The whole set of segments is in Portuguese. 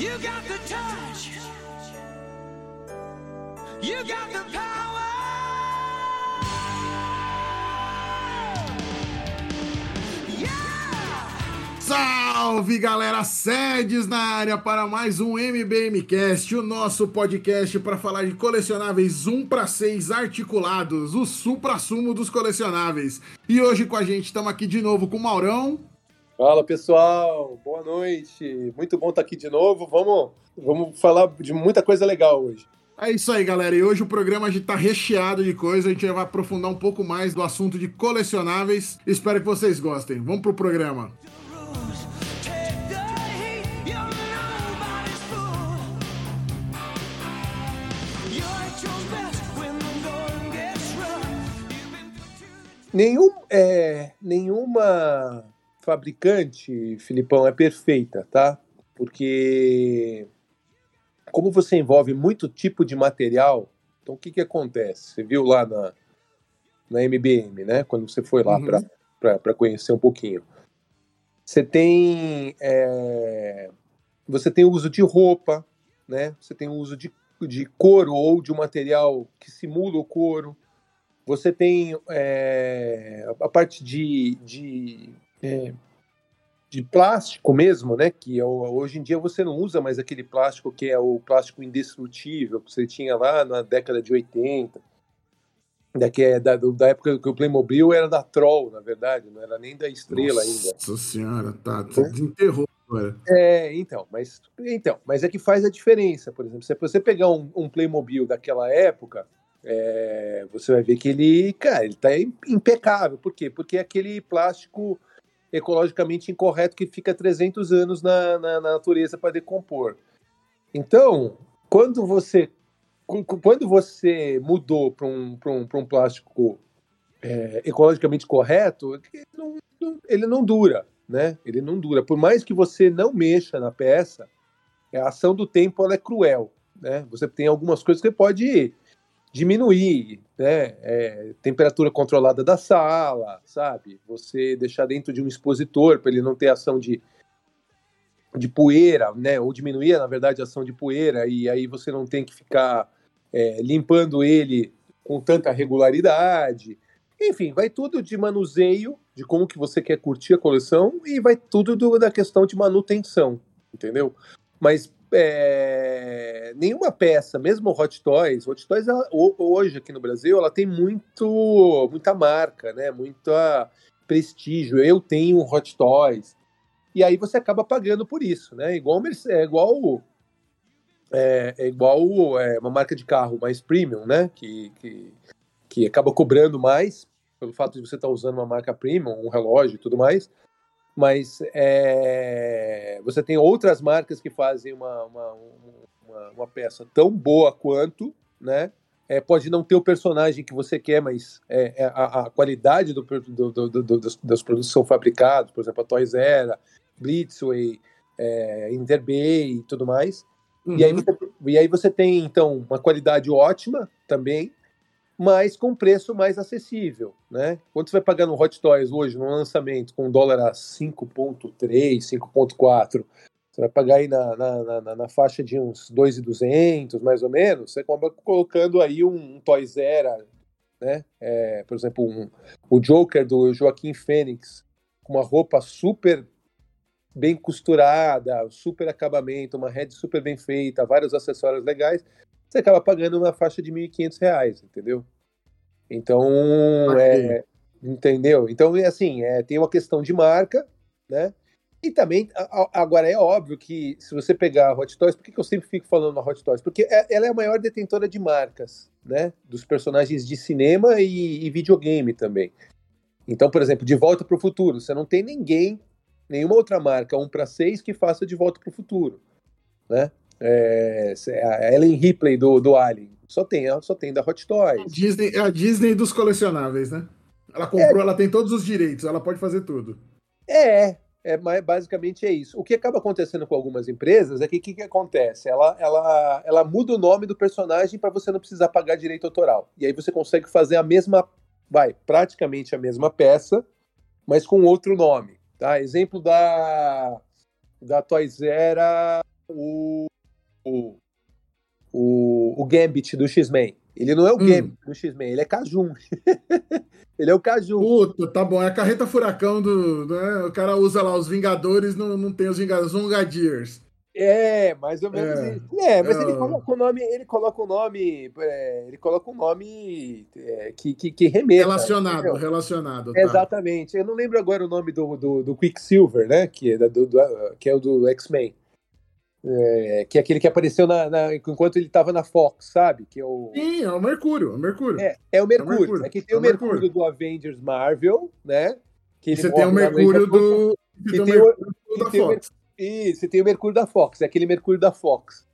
You got the touch. You got the power. Salve galera, sedes na área para mais um MBMcast, o nosso podcast para falar de colecionáveis 1 para 6 articulados, o supra-sumo dos colecionáveis. E hoje com a gente estamos aqui de novo com o Maurão. Fala pessoal, boa noite. Muito bom estar aqui de novo. Vamos, vamos falar de muita coisa legal hoje. É isso aí, galera. E hoje o programa está recheado de coisa. A gente vai aprofundar um pouco mais do assunto de colecionáveis. Espero que vocês gostem. Vamos pro programa. Nenhum, é, nenhuma fabricante, Filipão, é perfeita, tá? Porque como você envolve muito tipo de material, então o que, que acontece? Você viu lá na, na MBM, né? Quando você foi lá Uhum. para conhecer um pouquinho. Você tem é, você tem o uso de roupa, né? Você tem o uso de, de couro ou de um material que simula o couro. Você tem é, a parte de, de, é, de plástico mesmo, né? Que é hoje em dia você não usa mais aquele plástico que é o plástico indestrutível que você tinha lá na década de 80. Da, que é da, da época que o Playmobil era da Troll, na verdade, não era nem da Estrela ainda. Nossa senhora, tá. Desenterrou agora. É, então, mas então, mas é que faz a diferença, por exemplo, se você pegar um, um Playmobil daquela época, é, você vai ver que ele, cara, ele tá im- impecável. Por quê? Porque é aquele plástico ecologicamente incorreto que fica 300 anos na, na- na natureza para decompor. Então, quando você quando você mudou para um, um, um plástico é, ecologicamente correto, ele não, não- ele não dura, né? Ele não dura. Por mais que você não mexa na peça, a ação do tempo ela é cruel, né? Você tem algumas coisas que pode diminuir, né? É, temperatura controlada da sala, sabe? Você deixar dentro de um expositor para ele não ter ação de de poeira, né? Ou diminuir, na verdade, a ação de poeira e aí você não tem que ficar é, limpando ele com tanta regularidade. Enfim, vai tudo de manuseio, de como que você quer curtir a coleção e vai tudo do- da questão de manutenção, entendeu? Mas é, nenhuma peça, mesmo Hot Toys, Hot Toys ela- ho- hoje aqui no Brasil, ela tem muito, muita marca, né? Muita prestígio. Eu tenho um Hot Toys. E aí você acaba pagando por isso, né? Igual, é igual é, é igual é, uma marca de carro mais premium, né? Que, que, que acaba cobrando mais pelo fato de você estar usando uma marca premium, um relógio e tudo mais. Mas é, você tem outras marcas que fazem uma, uma, uma, uma peça tão boa quanto, né? É, pode não ter o personagem que você quer, mas é, é a, a qualidade do, do, do, do- dos, dos produtos que são fabricados, por exemplo, a Toys Era, Blitzway, é, Interbay e tudo mais. E, aí Uhum. você, e aí você tem, então, uma qualidade ótima também, mas com preço mais acessível, né? Quanto você vai pagar no Hot Toys hoje, no lançamento, com dólar a 5.3, 5.4, você vai pagar aí na, na, na, na faixa de uns 2.200, mais ou menos, você acaba colocando aí um, um Toys Era, né? É, por exemplo, um, o Joker do Joaquim Fênix, com uma roupa super bem costurada, super acabamento, uma head super bem feita, vários acessórios legais, você acaba pagando uma faixa de 1.500 reais, entendeu? Então, é, entendeu? Então, é assim, é, tem uma questão de marca, né? E também, a- agora é óbvio que se você pegar a Hot Toys, por que, que eu sempre fico falando na Hot Toys? Porque é- ela é a maior detentora de marcas, né? Dos personagens de cinema e, e videogame também. Então, por exemplo, De Volta para o Futuro, você não tem ninguém, nenhuma outra marca 1 para 6 que faça De Volta para o Futuro, né? É, a Ellen Ripley do, do Alien, só tem, só tem da Hot Toys. Disney, é a Disney dos colecionáveis, né? Ela comprou, ela tem todos os direitos, ela pode fazer tudo. É, é basicamente é isso. O que acaba acontecendo com algumas empresas é que o que, que acontece? Ela, ela, ela muda o nome do personagem para você não precisar pagar direito autoral. E aí você consegue fazer a mesma, vai, praticamente a mesma peça, mas com outro nome. Tá? Exemplo da, da Toys Era o, o, o, o Gambit do X-Men. Ele não é o Hum. Gambit do X-Men, ele é Kajun. ele é o Kajun. Puta, tá bom. É a carreta furacão do. né? O cara usa lá os Vingadores, não, não tem os Vingadores, os Vingadiers. É, mais ou menos É. isso. É, mas É. ele coloca o nome, ele coloca o nome, é, ele coloca um nome é, que, que, que remeta. Relacionado, entendeu? relacionado. tá. Exatamente. Eu não lembro agora o nome do, do, do Quicksilver, né? Que é, do, do- que é o do X-Men. É, que é aquele que apareceu na, na- enquanto ele estava na Fox, sabe? Que é o. Sim, é o Mercúrio, é o Mercúrio. É, é o Mercúrio. Mercúrio. É que tem É o Mercúrio, Mercúrio. do Avengers Marvel, né? Que ele você tem o Mercúrio do. E tem o- Mercúrio da tem Fox. Isso, e tem o Mercúrio da Fox, é aquele Mercúrio da Fox.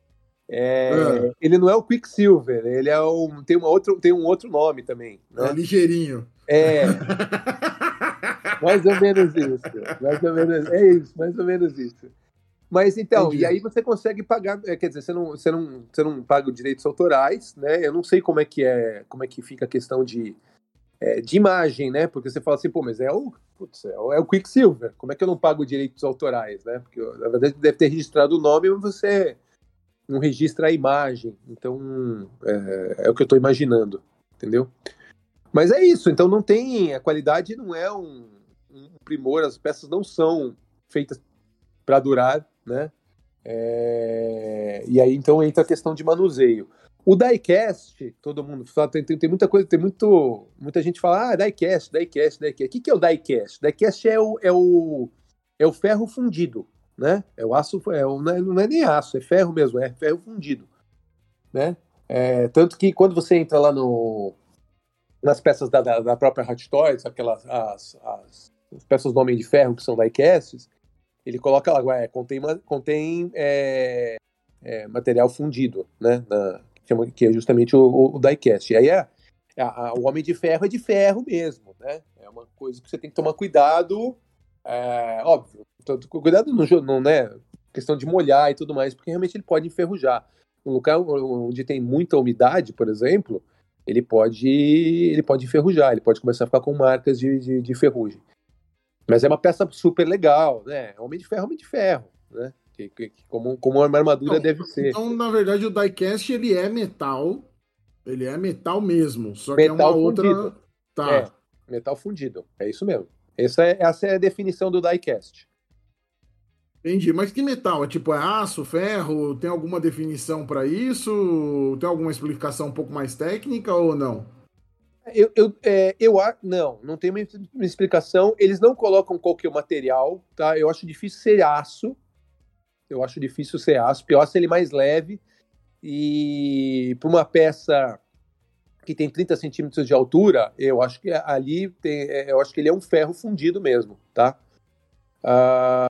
É, É. Ele não é o Quicksilver, ele é um, tem, uma outra, tem um outro nome também. É Né? ligeirinho. É, mais ou menos isso. Mais ou menos, é isso, mais ou menos isso. Mas então, Entendi. e aí você consegue pagar, é, quer dizer, você não, você, não, você não paga os direitos autorais, né? Eu não sei como é que é, como é que fica a questão de, é, de imagem, né? Porque você fala assim, pô, mas é o, putz, é o, é o Quicksilver, como é que eu não pago direitos autorais, né? Porque na verdade deve ter registrado o nome, mas você não registra a imagem. Então, é, é o que eu estou imaginando, entendeu? Mas é isso, então não tem. A qualidade não é um, um primor, as peças não são feitas para durar, né? É, e aí então entra a questão de manuseio. O diecast, todo mundo fala, tem, tem, tem muita coisa, tem muito, muita gente fala, ah, diecast, diecast, diecast. O que, que é o diecast? Diecast é o, é o, é o ferro fundido, né? É o aço, é o, não, é, não é nem aço, é ferro mesmo, é ferro fundido, né? É, tanto que quando você entra lá no, nas peças da, da, da própria Hot Toys, aquelas as, as, as peças do Homem de Ferro que são diecasts, ele coloca lá, é, contém, contém é, é, material fundido, né? Na, que é justamente o, o, diecast. E aí é, a- a- o Homem de Ferro é de ferro mesmo, né? É uma coisa que você tem que tomar cuidado, é, óbvio, tanto- cuidado no, não, né? Questão de molhar e tudo mais, porque realmente ele pode enferrujar. Um lugar onde tem muita umidade, por exemplo, ele pode ele pode enferrujar, ele pode começar a ficar com marcas de, de, de ferrugem. Mas é uma peça super legal, né? Homem de ferro, homem de ferro, né? Que, que- que como, como uma armadura deve ser. Então, na verdade, o diecast ele é metal. Ele é metal mesmo. Só que Metal é uma outra. fundido. Tá. É, metal fundido. É isso mesmo. Essa é, essa é a definição do diecast. Entendi. Mas que metal? É tipo é aço, ferro? Tem alguma definição para isso? Tem alguma explicação um pouco mais técnica ou não? Eu, eu, é, eu não, não tem uma, uma explicação. Eles não colocam qual que é o material, tá? Eu acho difícil ser aço. Eu acho difícil ser aço. Pior se ele mais leve. E para uma peça que tem 30 centímetros de altura, eu acho que ali tem, é, eu acho que ele é um ferro fundido mesmo, tá? Ah,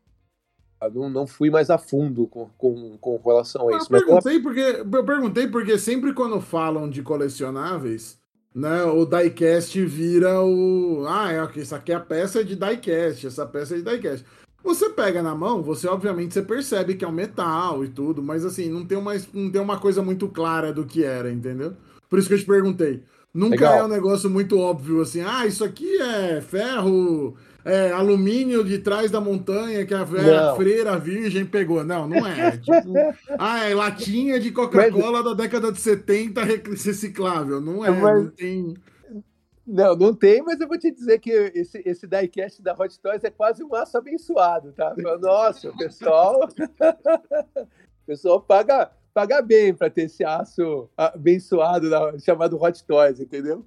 não, não fui mais a fundo com, com, com relação a Eu isso. Mas ela- perguntei porque, eu perguntei porque sempre quando falam de colecionáveis, né, o diecast vira o. Ah, é, isso aqui é a peça de diecast, essa peça é de diecast. Você pega na mão, você obviamente você percebe que é um metal e tudo, mas assim, não tem uma, não tem uma coisa muito clara do que era, entendeu? Por isso que eu te perguntei. Nunca Legal. é um negócio muito óbvio assim, ah, isso aqui é ferro, é alumínio de trás da montanha que a, a freira virgem pegou. Não, não é. É tipo, ah, é latinha de Coca-Cola da década de 70 rec- reciclável. Não é, Mas- não tem. Não, não tem, mas eu vou te dizer que esse, esse diecast da Hot Toys é quase um aço abençoado, tá? Nossa, o pessoal. o pessoal paga, paga bem para ter esse aço abençoado da- chamado Hot Toys, entendeu?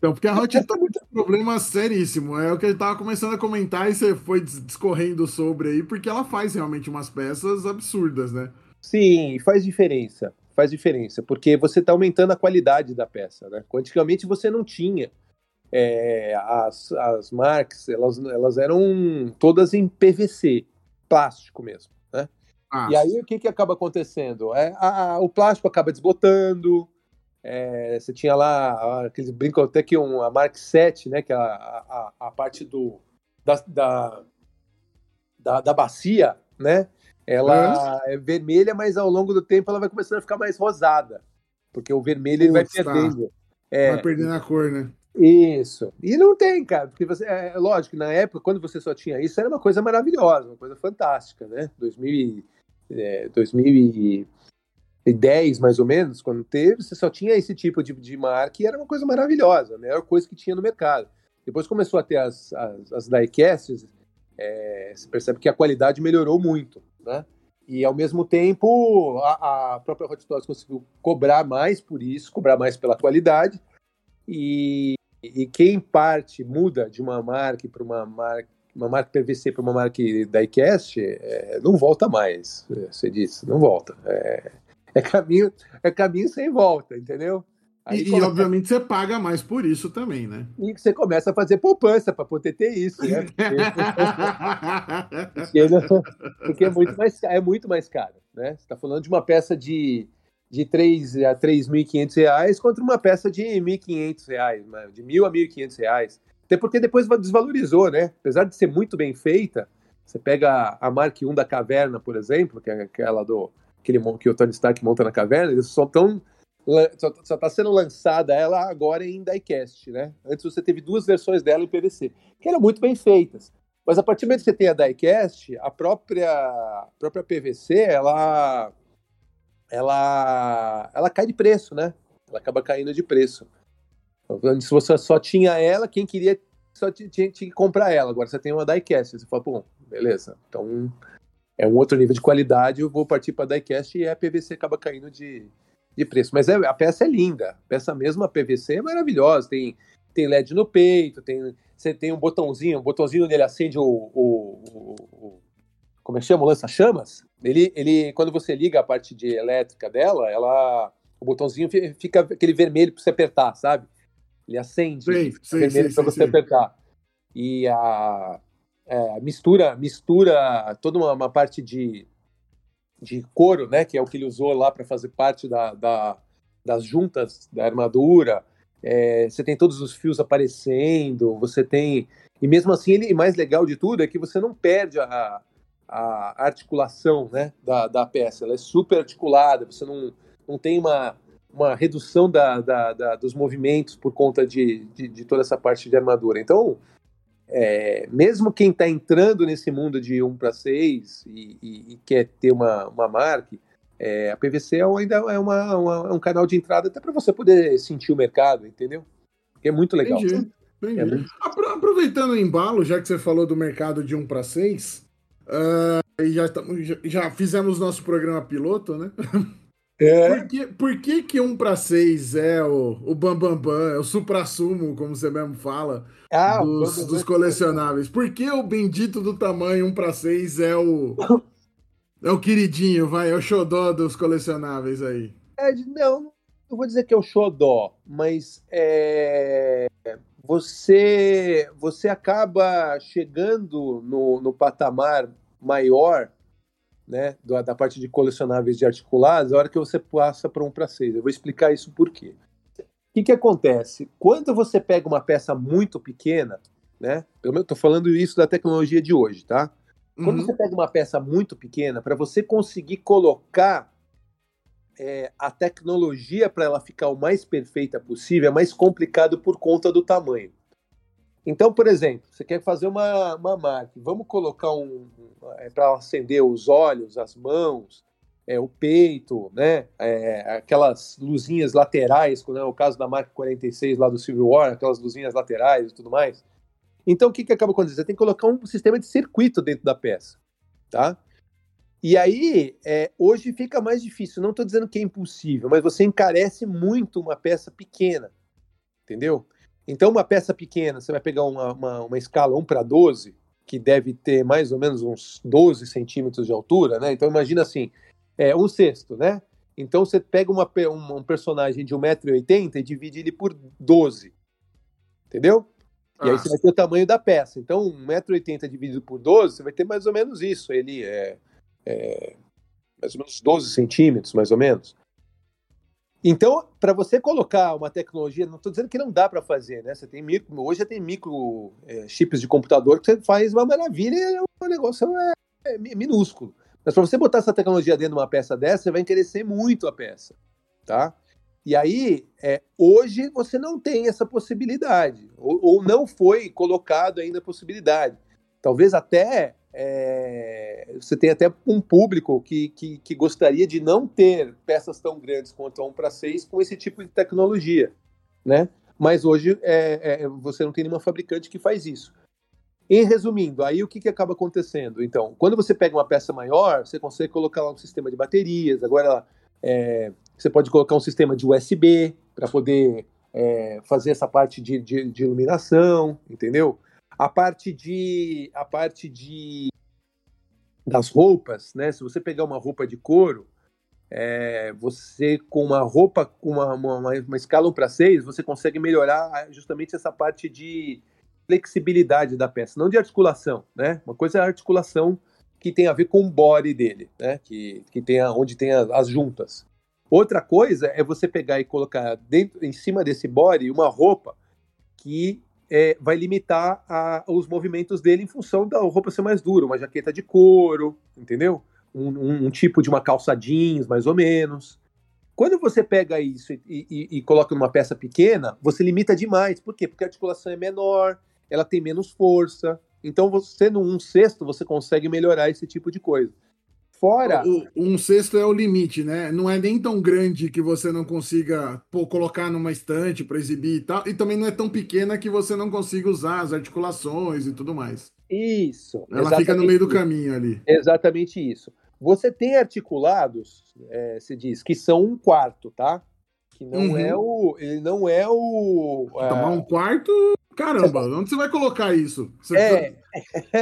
Então, porque a Hot tá com um problema seríssimo. É o que ele tava começando a comentar e você foi dis- discorrendo sobre aí, porque ela faz realmente umas peças absurdas, né? Sim, faz diferença. Faz diferença, porque você está aumentando a qualidade da peça, né? Antigamente você não tinha. É, as, as marcas, elas, elas eram todas em PVC, plástico mesmo, né? Ah, E aí o que, que acaba acontecendo? É, a- a- o plástico acaba desbotando. É, você tinha lá aqueles brincam até que um, a Mark 7, né? Que é a, a, a parte do, da, da, da, da bacia, né? Ela é vermelha, mas ao longo do tempo ela vai começando a ficar mais rosada. Porque o vermelho ele vai perdendo. É, vai perdendo a cor, né? isso. E não tem, cara, porque você, é lógico, na época, quando você só tinha isso, era uma coisa maravilhosa, uma coisa fantástica, né? 2000 e é, 2010, mais ou menos, quando teve, você só tinha esse tipo de, de marca e era uma coisa maravilhosa, a melhor coisa que tinha no mercado. Depois começou a ter as, as, as diecasts, é, você percebe que a qualidade melhorou muito, né? E ao mesmo tempo, a, a própria Hot Toys conseguiu cobrar mais por isso, cobrar mais pela qualidade. E, e quem parte muda de uma marca para uma marca, uma marca PVC para uma marca diecast, é, não volta mais. Você disse, não volta. É, é caminho, é caminho sem volta, entendeu? Aí e, e, obviamente você paga mais por isso também, né? E você começa a fazer poupança para poder ter isso, né? Porque, é, muito mais, é muito mais caro, né? Você está falando de uma peça de, de 3 a 3.500 reais contra uma peça de 1.500 reais, de 1.000 a 1.500 reais. Até porque depois desvalorizou, né? Apesar de ser muito bem feita, você pega a Mark 1 da Caverna, por exemplo, que é aquela do aquele que o Tony Stark monta na caverna, eles só estão só está sendo lançada ela agora em diecast, né? Antes você teve duas versões dela em PVC, que eram muito bem feitas. Mas a partir do momento que você tem a diecast, a própria, a própria PVC, ela, ela, ela cai de preço, né? Ela acaba caindo de preço. Se você só tinha ela, quem queria só tinha, tinha que comprar ela. Agora você tem uma diecast, você fala, bom, beleza. Então é um outro nível de qualidade, eu vou partir para diecast e a PVC acaba caindo de, de preço. Mas é, a peça é linda. A peça mesmo, a PVC, é maravilhosa. Tem, tem LED no peito, tem, você tem um botãozinho, um botãozinho onde ele acende o, o, o, o como é que chama? O lança-chamas. Ele, ele, quando você liga a parte de elétrica dela, ela, o botãozinho fica aquele vermelho para você apertar, sabe? Ele acende sim, sim, vermelho para você sim. apertar. E a é, mistura, mistura toda uma, uma parte de de couro, né, que é o que ele usou lá para fazer parte da, da, das juntas da armadura. É, você tem todos os fios aparecendo, você tem. E mesmo assim, ele mais legal de tudo é que você não perde a, a articulação né, da, da peça. Ela é super articulada, você não, não tem uma, uma redução da, da, da dos movimentos por conta de, de, de, toda essa parte de armadura. Então, é, mesmo quem está entrando nesse mundo de 1 para 6 e, e, e, quer ter uma, uma marca, é, a PVC é ainda é uma, uma, um canal de entrada até para você poder sentir o mercado, entendeu? Porque é muito legal. Entendi. Entendi. É muito... Aproveitando o embalo, já que você falou do mercado de 1 para 6, uh, já, já fizemos nosso programa piloto, né? É. Por, que, por que que 1 para 6 é o, o Bambambam, Bam, Bam, é o supra-sumo, como você mesmo fala, ah, dos, dos, colecionáveis? Por que o bendito do tamanho 1 para 6 é o, é o queridinho, vai, é o xodó dos colecionáveis aí? É, não, não vou dizer que é o xodó, mas é, você, você acaba chegando no, no patamar maior né, da parte de colecionáveis de articulados, a hora que você passa para um para seis. Eu vou explicar isso por quê. O que, que acontece? Quando você pega uma peça muito pequena, né? Eu estou falando isso da tecnologia de hoje, tá? Quando uhum. você pega uma peça muito pequena, para você conseguir colocar é, a tecnologia para ela ficar o mais perfeita possível, é mais complicado por conta do tamanho. Então, por exemplo, você quer fazer uma, uma marca, vamos colocar um, é, para acender os olhos, as mãos, é, o peito, né? É, aquelas luzinhas laterais, como é o caso da marca 46 lá do Civil War, aquelas luzinhas laterais e tudo mais. Então, o que, que acaba acontecendo? Você tem que colocar um sistema de circuito dentro da peça, tá? E aí, é, hoje fica mais difícil. Não estou dizendo que é impossível, mas você encarece muito uma peça pequena, entendeu? Então, uma peça pequena, você vai pegar uma, uma, uma escala 1 para 12, que deve ter mais ou menos uns 12 centímetros de altura, né? Então, imagina assim, é, um sexto, né? Então, você pega uma, um, um personagem de 1,80m e divide ele por 12, entendeu? E ah. aí você vai ter o tamanho da peça. Então, 1,80m dividido por 12, você vai ter mais ou menos isso. Ele é, é mais ou menos 12 centímetros, mais ou menos. Então, para você colocar uma tecnologia, não estou dizendo que não dá para fazer, né? Você tem micro, hoje já tem micro é, chips de computador que você faz uma maravilha o é negócio é, é minúsculo. Mas para você botar essa tecnologia dentro de uma peça dessa, você vai encarecer muito a peça, tá? E aí, é, hoje você não tem essa possibilidade, ou, ou, não foi colocado ainda a possibilidade. Talvez até é, você tem até um público que, que, que gostaria de não ter peças tão grandes quanto a 1 para 6 com esse tipo de tecnologia, né? Mas hoje é, é, você não tem nenhuma fabricante que faz isso. Em resumindo, aí o que, que acaba acontecendo? Então, quando você pega uma peça maior, você consegue colocar lá um sistema de baterias, agora é, você pode colocar um sistema de USB para poder é, fazer essa parte de, de, de, iluminação, entendeu? A parte de a parte de das roupas, né? Se você pegar uma roupa de couro, é, você com uma roupa com uma, uma, uma escala 1 para 6, você consegue melhorar justamente essa parte de flexibilidade da peça, não de articulação, né? Uma coisa é a articulação que tem a ver com o body dele, né? Que, que tem a, onde tem a, as juntas. Outra coisa é você pegar e colocar dentro, em cima desse body uma roupa que é, vai limitar a, os movimentos dele em função da roupa ser mais dura, uma jaqueta de couro, entendeu? Um, um, um tipo de uma calça jeans, mais ou menos. Quando você pega isso e, e, e, coloca numa peça pequena, você limita demais. Por quê? Porque a articulação é menor, ela tem menos força. Então, você, num sexto, você consegue melhorar esse tipo de coisa. Fora. O, um sexto é o limite, né? Não é nem tão grande que você não consiga pô, colocar numa estante para exibir e tal. E também não é tão pequena que você não consiga usar as articulações e tudo mais. Isso. Ela fica no meio do caminho ali. Exatamente isso. Você tem articulados, é, se diz, que são um quarto, tá? Que não uhum. é o. Ele não é o. Tomar é... um quarto Caramba, onde você vai colocar isso? Você é.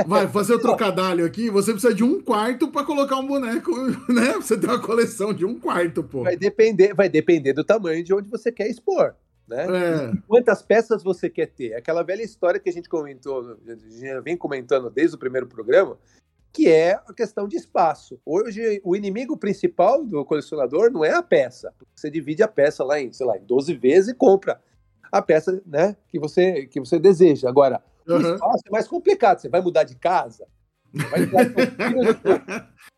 Vai fazer o trocadilho aqui, você precisa de um quarto para colocar um boneco, né? Você tem uma coleção de um quarto, pô. Vai depender, vai depender do tamanho de onde você quer expor. Né? É. Quantas peças você quer ter? Aquela velha história que a gente comentou, já vem comentando desde o primeiro programa, que é a questão de espaço. Hoje, o inimigo principal do colecionador não é a peça. Você divide a peça lá em, sei lá, em 12 vezes e compra a peça né, que, você, que você deseja. Agora, uhum. o espaço é mais complicado. Você vai mudar de casa, vai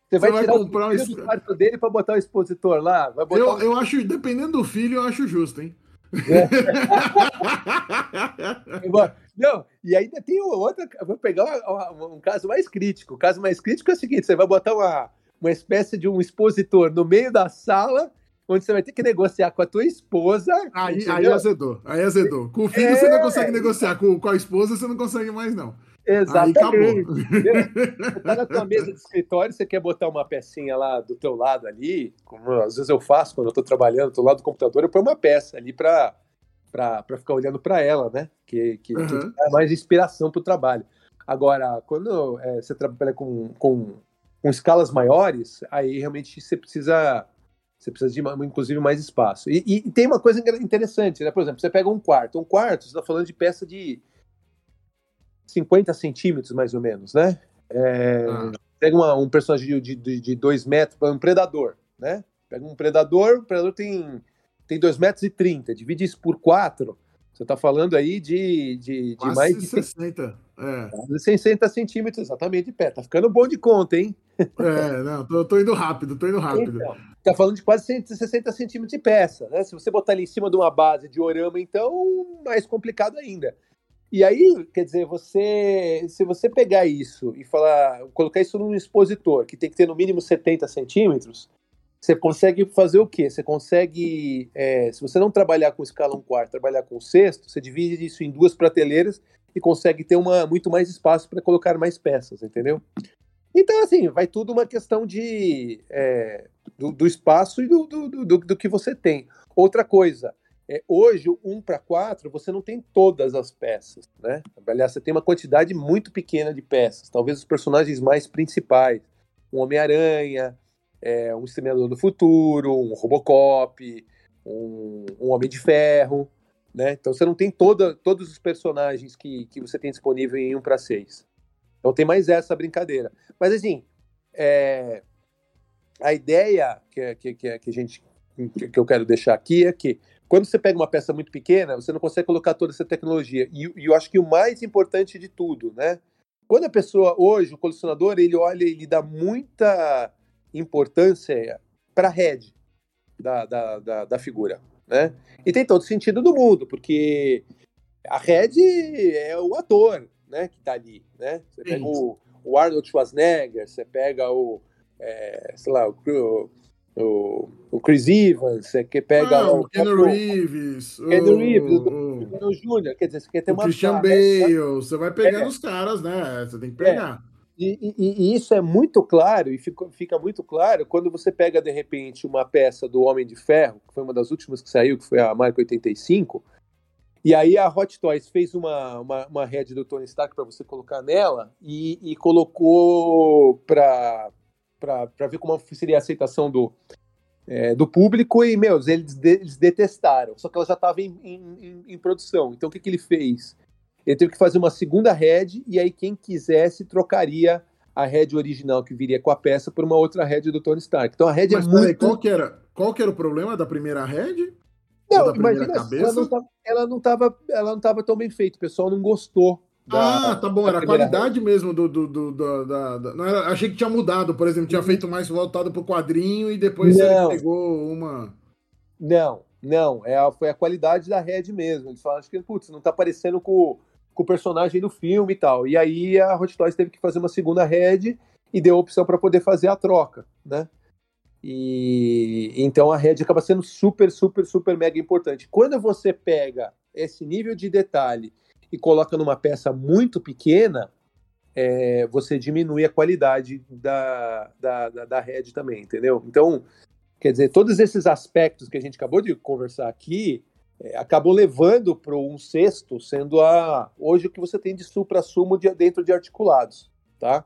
Você vai, vai tirar comprar o um... quarto dele para botar o expositor lá? eu, um... eu acho, dependendo do filho, eu acho justo, hein? É. Não, e ainda tem outra. Vou pegar um, um, caso mais crítico. O caso mais crítico é o seguinte: você vai botar uma, uma espécie de um expositor no meio da sala onde você vai ter que negociar com a tua esposa. Aí, aí azedou, aí azedou. Com o filho é... você não consegue negociar, com, com a esposa você não consegue mais, não. Exatamente. Tá na tua mesa de escritório, você quer botar uma pecinha lá do teu lado ali, como às vezes eu faço quando eu tô trabalhando do lado do computador, eu ponho uma peça ali para para ficar olhando para ela, né? Que, que, uhum. que dá mais inspiração para o trabalho. Agora, quando é, você trabalha com, com, com escalas maiores, aí realmente você precisa você precisa de, inclusive, mais espaço. E, e, tem uma coisa interessante, né? Por exemplo, você pega um quarto. Um quarto, você está falando de peça de 50 centímetros, mais ou menos, né? É, ah. Pega uma, um personagem de, de, de dois metros, um predador, né? Pega um predador, o predador tem, tem 2 metros e 30, divide isso por 4, você está falando aí de, de, de mais de 60. É. 60 centímetros exatamente de pé. Tá ficando bom de conta, hein? É, não, tô, tô indo rápido, tô indo rápido. Então, tá falando de quase 160 centímetros de peça, né? Se você botar ali em cima de uma base de orama, então, mais complicado ainda. E aí, quer dizer, você, se você pegar isso e falar, colocar isso num expositor que tem que ter no mínimo 70 centímetros, você consegue fazer o quê? Você consegue, é, se você não trabalhar com escala 1 quarto, trabalhar com sexto, você divide isso em duas prateleiras e consegue ter uma, muito mais espaço para colocar mais peças, entendeu? Então, assim, vai tudo uma questão de, é, do, do, espaço e do, do, do, do, que você tem. Outra coisa, é, hoje, um para quatro, você não tem todas as peças, né? Aliás, você tem uma quantidade muito pequena de peças. Talvez os personagens mais principais. Um Homem-Aranha, é, um Exterminador do Futuro, um Robocop, um, um, Homem de Ferro, né? Então você não tem toda, todos os personagens que, que você tem disponível em 1 para 6. Então tem mais essa brincadeira. Mas assim, é, a ideia que, que, que, que a gente que eu quero deixar aqui é que quando você pega uma peça muito pequena, você não consegue colocar toda essa tecnologia. E, e eu acho que o mais importante de tudo, né? Quando a pessoa, hoje, o colecionador, ele olha, ele dá muita importância para a head da, da, da, da, figura, né? E tem todo sentido do mundo, porque a head é o ator, né, que está ali, né? Você pega o, o Arnold Schwarzenegger, você pega o, é, sei lá, o, o, o Chris Evans, você que pega Ah, o, o Keanu o- Reeves, o, Keanu Reeves, o, o Júnior, quer dizer, você quer ter o uma Christian cara, né? Bale, você vai pegando É. os caras, né? Você tem que pegar. E, e- e isso é muito claro, e fica, fica muito claro quando você pega, de repente, uma peça do Homem de Ferro, que foi uma das últimas que saiu, que foi a marca 85, e aí a Hot Toys fez uma, uma, uma head do Tony Stark para você colocar nela e, e colocou para ver como seria a aceitação do, é, do público, e, meus, eles, de- eles detestaram, só que ela já estava em, em- em- produção. Então o que, que ele fez? Ele teve que fazer uma segunda head, e aí quem quisesse trocaria a head original que viria com a peça por uma outra head do Tony Stark. Então a head Mas é muito. qual que, era, qual que era o problema da primeira head? Não, da primeira imagina, cabeça? ela não, tava, ela, não tava, ela não tava tão bem feita, o pessoal não gostou. da- ah, tá bom, era a qualidade mesmo do. do, do- do- da, da- não era, achei que tinha mudado, por exemplo, tinha feito mais voltado pro quadrinho e depois Não. ele pegou uma. Não, não, é a- foi a qualidade da Red mesmo. Eles falaram que, putz, não tá parecendo com, com o personagem do filme e tal. E aí a Hot Toys teve que fazer uma segunda Red e deu a opção para poder fazer a troca, né? E então a Red acaba sendo super, super, super mega importante. Quando você pega esse nível de detalhe e coloca numa peça muito pequena, é, você diminui a qualidade da, da, da, da Red também, entendeu? Então, Quer dizer, todos esses aspectos que a gente acabou de conversar aqui acabou levando para um sexto, sendo a hoje o que você tem de supra-sumo de, dentro de articulados, tá?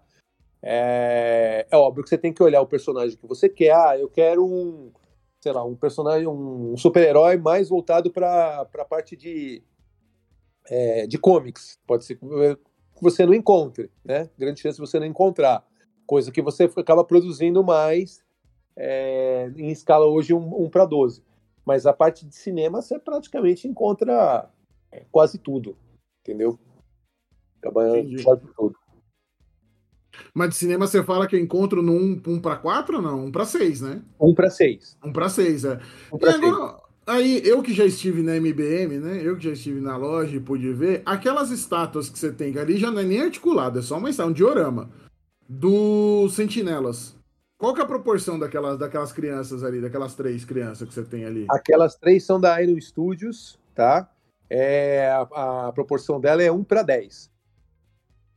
É, é óbvio que você tem que olhar o personagem que você quer. Ah, eu quero um, sei lá, um personagem, um super-herói mais voltado para a parte de, é, de comics. Pode ser que você não encontre, né? Grande chance de você não encontrar. Coisa que você acaba produzindo mais é, em escala hoje 1 para 12. Mas a parte de cinema você praticamente encontra é, quase tudo, entendeu? Acaba Entendi. quase tudo. Mas de cinema você fala que eu encontro no 1 um, para 4 ou não? 1 para 6, né? 1 para 6. 1 para 6, é. 1 E para 6. agora, aí, eu que já estive na MBM, né? Eu que já estive na loja e pude ver, aquelas estátuas que você tem ali já não é nem articulado, é só uma estátua, um diorama. Do Sentinelas. Qual que é a proporção daquelas, daquelas crianças ali, daquelas três crianças que você tem ali? Aquelas três são da Iron Studios, tá? É, a, a proporção dela é 1 para 10.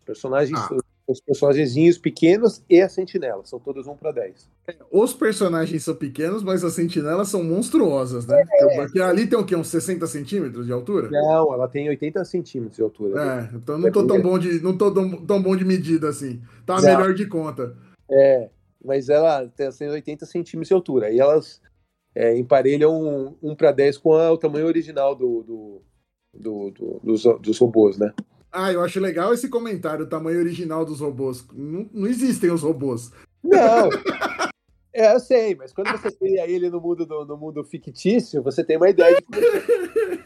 Personagens, Ah. Os personagenzinhos pequenos e a sentinela, são todos 1 para 10. Os personagens são pequenos, mas as sentinelas são monstruosas, né? Porque ali tem o quê? Uns 60 centímetros de altura? Não, ela tem 80 centímetros de altura. É, então não tô tão bom de, não tô tão, tão bom de medida assim. Tá melhor de conta. É, mas ela tem assim, 80 centímetros de altura. E elas é, emparelham 1 para 10 com a- o tamanho original do, do- do- dos, dos robôs, né? Ah, eu acho legal esse comentário, o tamanho original dos robôs. Não, não existem os robôs. Não! É, eu sei, mas quando você cria ele no mundo, do, no mundo fictício, você tem uma ideia de,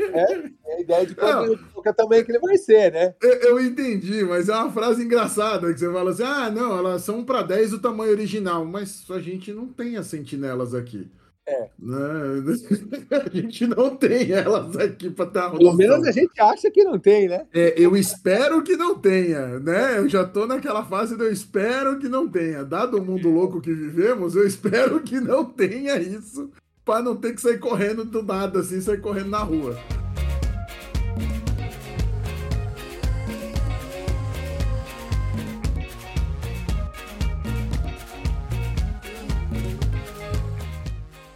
é, tem a ideia de qual, qual que é o tamanho que ele vai ser, né? Eu, eu entendi, mas é uma frase engraçada que você fala assim: ah, não, elas são para 10 do tamanho original, mas a gente não tem as sentinelas aqui. É. Né? A gente não tem elas aqui para ter uma Pelo menos a gente acha que não tem, né? É, eu espero que não tenha, né? Eu já tô naquela fase do eu espero que não tenha. Dado o mundo louco que vivemos, eu espero que não tenha isso, para não ter que sair correndo do nada, assim, sair correndo na rua.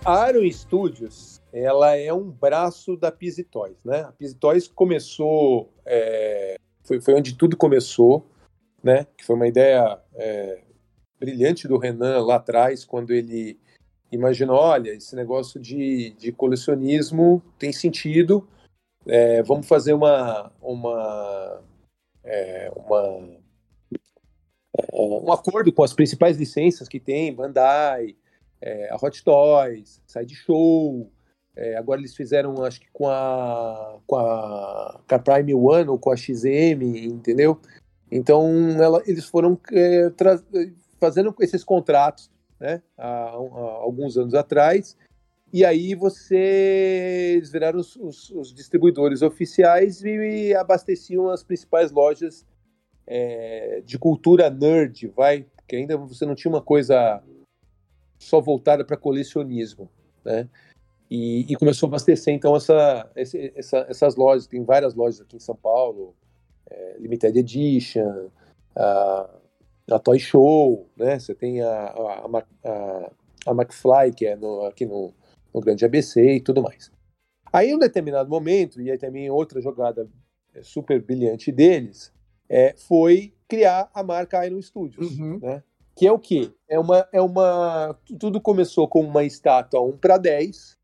A Studios, ela é um braço da Pizzy Toys, né? A Pizzy Toys começou, é, foi, foi onde tudo começou, né? Que foi uma ideia é, brilhante do Renan lá atrás, quando ele imaginou, olha, esse negócio de, de colecionismo tem sentido, é, vamos fazer uma, uma, é, uma um acordo com as principais licenças que tem, Bandai, é, a Hot Toys, Sideshow, é, agora eles fizeram, acho que com a, com a, com a Prime One ou com a XM, entendeu? Então ela, eles foram é, fazendo esses contratos né, há, há alguns anos atrás, e aí vocês viraram os, os- os distribuidores oficiais e abasteciam as principais lojas é, de cultura nerd, vai, porque ainda você não tinha uma coisa só voltada para colecionismo, né? E, e, começou a abastecer então essa, essa, essas lojas, tem várias lojas aqui em São Paulo, é, Limited Edition, a, a Toy Show, né? Você tem a, a, a, a McFly, que é no, aqui no, no Grande ABC e tudo mais. Aí, em um determinado momento, e aí também outra jogada é, super brilhante deles, é, foi criar a marca Iron Studios, Uhum. né? Que é o quê? É uma, é uma. Tudo começou com uma estátua 1 para 10,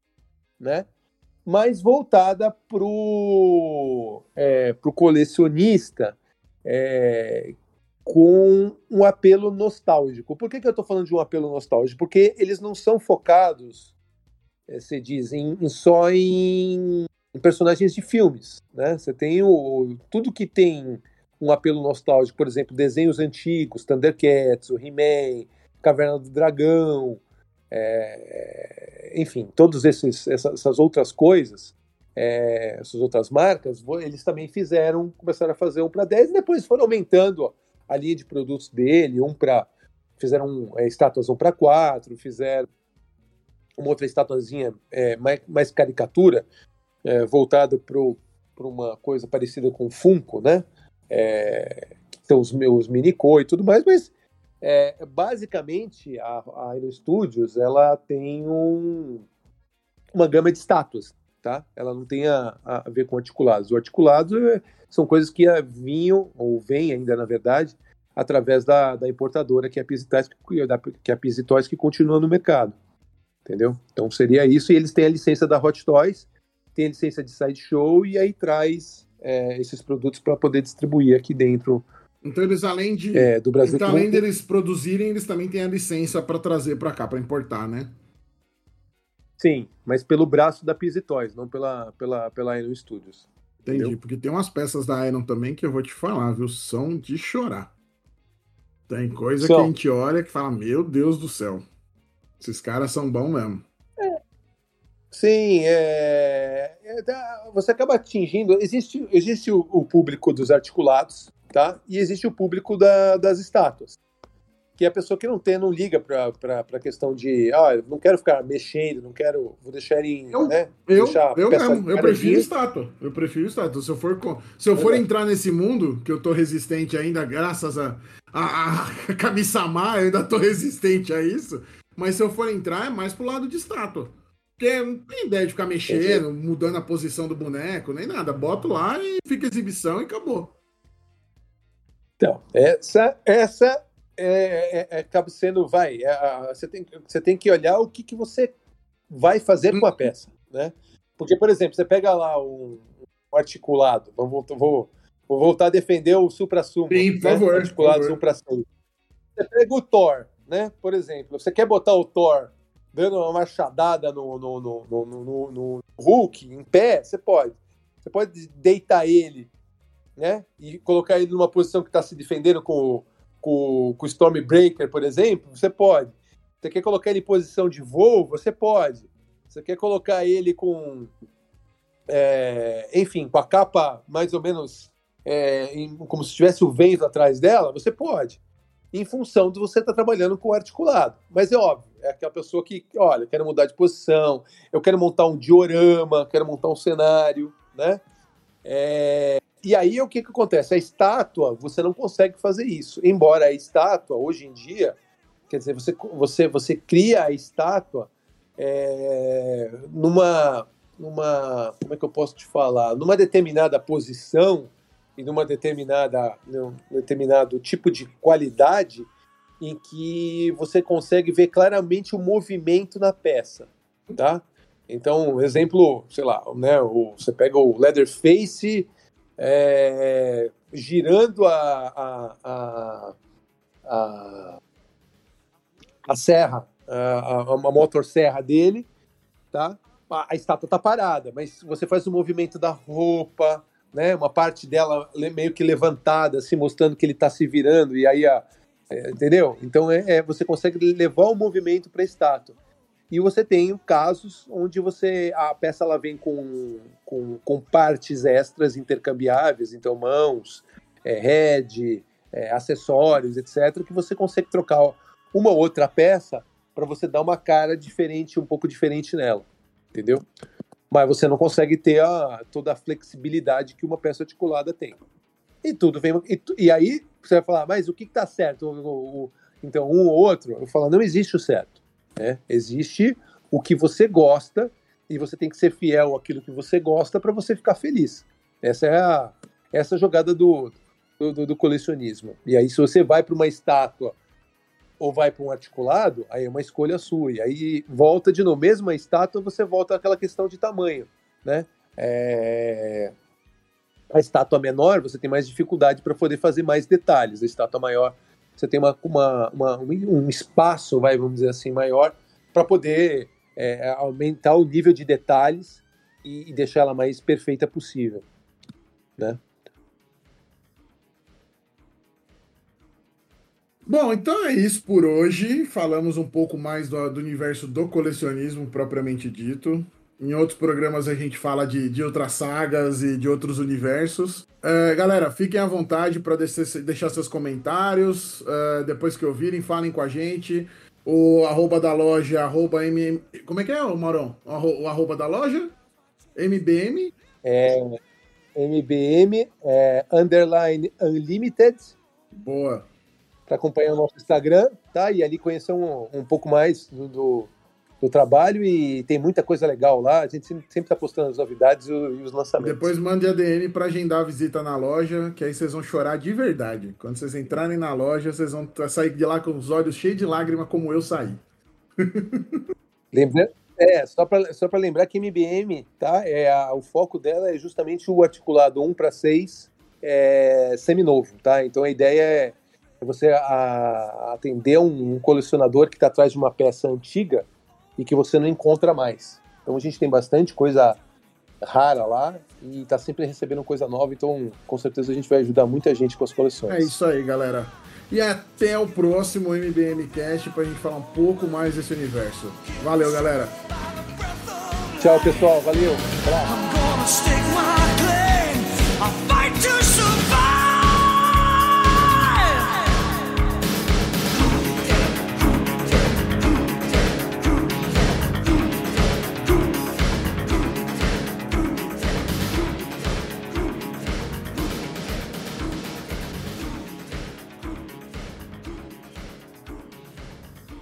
né? Mas voltada pro, é, pro colecionista é, com um apelo nostálgico. Por que, que eu estou falando de um apelo nostálgico? Porque eles não são focados, é, se diz, em, em só em, em personagens de filmes, né? Você tem o, tudo que tem um apelo nostálgico, por exemplo, desenhos antigos, Thundercats, o He-Man, Caverna do Dragão, é, enfim, todas essas, outras coisas, é, essas outras marcas, eles também fizeram, começaram a fazer um para 10 e depois foram aumentando ó, a linha de produtos dele, um para fizeram é, estátuas um para 4, fizeram uma outra estátuazinha é, mais, mais caricatura, é, voltada para uma coisa parecida com Funko, né? É, que são os meus minicô e tudo mais, mas é, basicamente a, a Aero Studios ela tem um, uma gama de estátuas, tá? Ela não tem a, a ver com articulados. O articulados é, são coisas que vinham ou vêm ainda na verdade através da, da importadora que é a Pizzy Toys, que é a que continua no mercado, entendeu? Então seria isso e eles têm a licença da Hot Toys, tem a licença de Sideshow e aí traz é, esses produtos para poder distribuir aqui dentro Então eles além de é, do Brasil. então, além deles produzirem, eles também têm a licença para trazer para cá, para importar, né? Sim, mas pelo braço da Pizzy Toys, não pela pela pela Iron Studios. Entendi, Entendeu? porque tem umas peças da Iron também que eu vou te falar, viu? São de chorar. Tem coisa São. que a gente olha que fala, meu Deus do céu. Esses caras são bons mesmo. Sim, é, é, dá- você acaba atingindo. Existe, existe o, o público dos articulados, tá? E existe o público da- das estátuas. Que é a pessoa que não tem, não liga pra, pra questão de, ah, eu não quero ficar mexendo, não quero, vou deixar em, Eu- né? Eu, a eu mesmo, eu prefiro estátua. Eu prefiro estátua. Se eu for, se eu for Exato. entrar nesse mundo, que eu tô resistente ainda, graças a, a, a Kami-sama, eu ainda tô resistente a isso. Mas se eu for entrar, é mais pro lado de estátua. Porque não tem ideia de ficar mexendo, mudando a posição do boneco, nem nada. Boto lá e fica exibição e acabou. Então, essa, essa é, é- é- acaba sendo, vai, é você, tem, você tem que olhar o que, que você vai fazer com a peça, né? Porque, por exemplo, você pega lá um, um articulado, voltar, vou, vou voltar a defender o supra-sumo. Sim, por favor, Articulados por favor. 1 para 6. Você pega o Thor, né? Por exemplo, você quer botar o Thor dando uma machadada no, no, no, no, no- Hulk, em pé, você pode. Você pode deitar ele, né? E colocar ele numa posição que está se defendendo com, o- com, com o Stormbreaker, por exemplo, você pode. Você quer colocar ele em posição de voo, você pode. Você quer colocar ele com, é, enfim, com a capa mais ou menos é, em- como se tivesse o vento atrás dela, você pode. Em função de você estar trabalhando com articulado. Mas é óbvio, é aquela pessoa que, olha, quero mudar de posição, eu quero montar um diorama, quero montar um cenário, né? É, e aí o que, que acontece? A estátua, você não consegue fazer isso. Embora a estátua, hoje em dia, quer dizer, você, você, você cria a estátua é, numa, numa. Como é que eu posso te falar? Numa determinada posição e numa determinada, num determinado tipo de qualidade em que você consegue ver claramente o movimento na peça, tá? Então, exemplo, sei lá, né, o, você pega o Leatherface é, girando a, a, a, a, a serra, a, a, a motosserra dele, tá? A, a estátua tá parada, mas você faz o movimento da roupa, né? Uma parte dela meio que levantada, assim, mostrando que ele tá se virando, e aí a. é, entendeu? Então é, é, você consegue levar o movimento para a estátua. E você tem casos onde você a peça ela vem com, com, com partes extras intercambiáveis, então mãos, é, head, é, acessórios, etc., que você consegue trocar uma outra peça para você dar uma cara diferente, um pouco diferente nela, entendeu? Mas você não consegue ter a, toda a flexibilidade que uma peça articulada tem. E tudo vem. E, e aí você vai falar, mas o que está certo? O, o, então, um ou outro? Eu falo, não existe o certo. Né? Existe o que você gosta e você tem que ser fiel àquilo que você gosta para você ficar feliz. Essa é a, essa é jogada do, do, do colecionismo. E aí, se você vai para uma estátua ou vai para um articulado, aí é uma escolha sua. E aí volta de novo, mesmo a estátua, você volta àquela questão de tamanho, né? É... A estátua menor, você tem mais dificuldade para poder fazer mais detalhes. A estátua maior, você tem uma, uma, uma um espaço, vai, vamos dizer assim, maior para poder é, aumentar o nível de detalhes e, e deixar ela mais perfeita possível, né? Bom, então é isso por hoje. Falamos um pouco mais do, do, universo do colecionismo propriamente dito. Em outros programas a gente fala de, de outras sagas e de outros universos. Uh, galera, fiquem à vontade para deixar seus comentários. Uh, depois que ouvirem, falem com a gente. O arroba da loja, arroba MM. Como é que é, Maurão? O arroba da loja? MBM? É, MBM é, underline unlimited. Boa para acompanhar o nosso Instagram, tá? E ali conhecer um, um pouco mais do, do, do, trabalho e tem muita coisa legal lá. A gente sempre está postando as novidades e, os lançamentos. Depois mande ADM para agendar a visita na loja, que aí vocês vão chorar de verdade. Quando vocês entrarem na loja, vocês vão sair de lá com os olhos cheios de lágrimas, como eu saí. Lembrando, é, só para só lembrar que MBM, tá? É a, o foco dela é justamente o articulado 1 para 6 é, seminovo, tá? Então a ideia é é você a, atender um, um colecionador que está atrás de uma peça antiga e que você não encontra mais. Então a gente tem bastante coisa rara lá e está sempre recebendo coisa nova, então com certeza a gente vai ajudar muita gente com as coleções. É isso aí, galera. E até o próximo MBM Cast para a gente falar um pouco mais desse universo. Valeu, galera. Tchau, pessoal. Valeu. Abraço.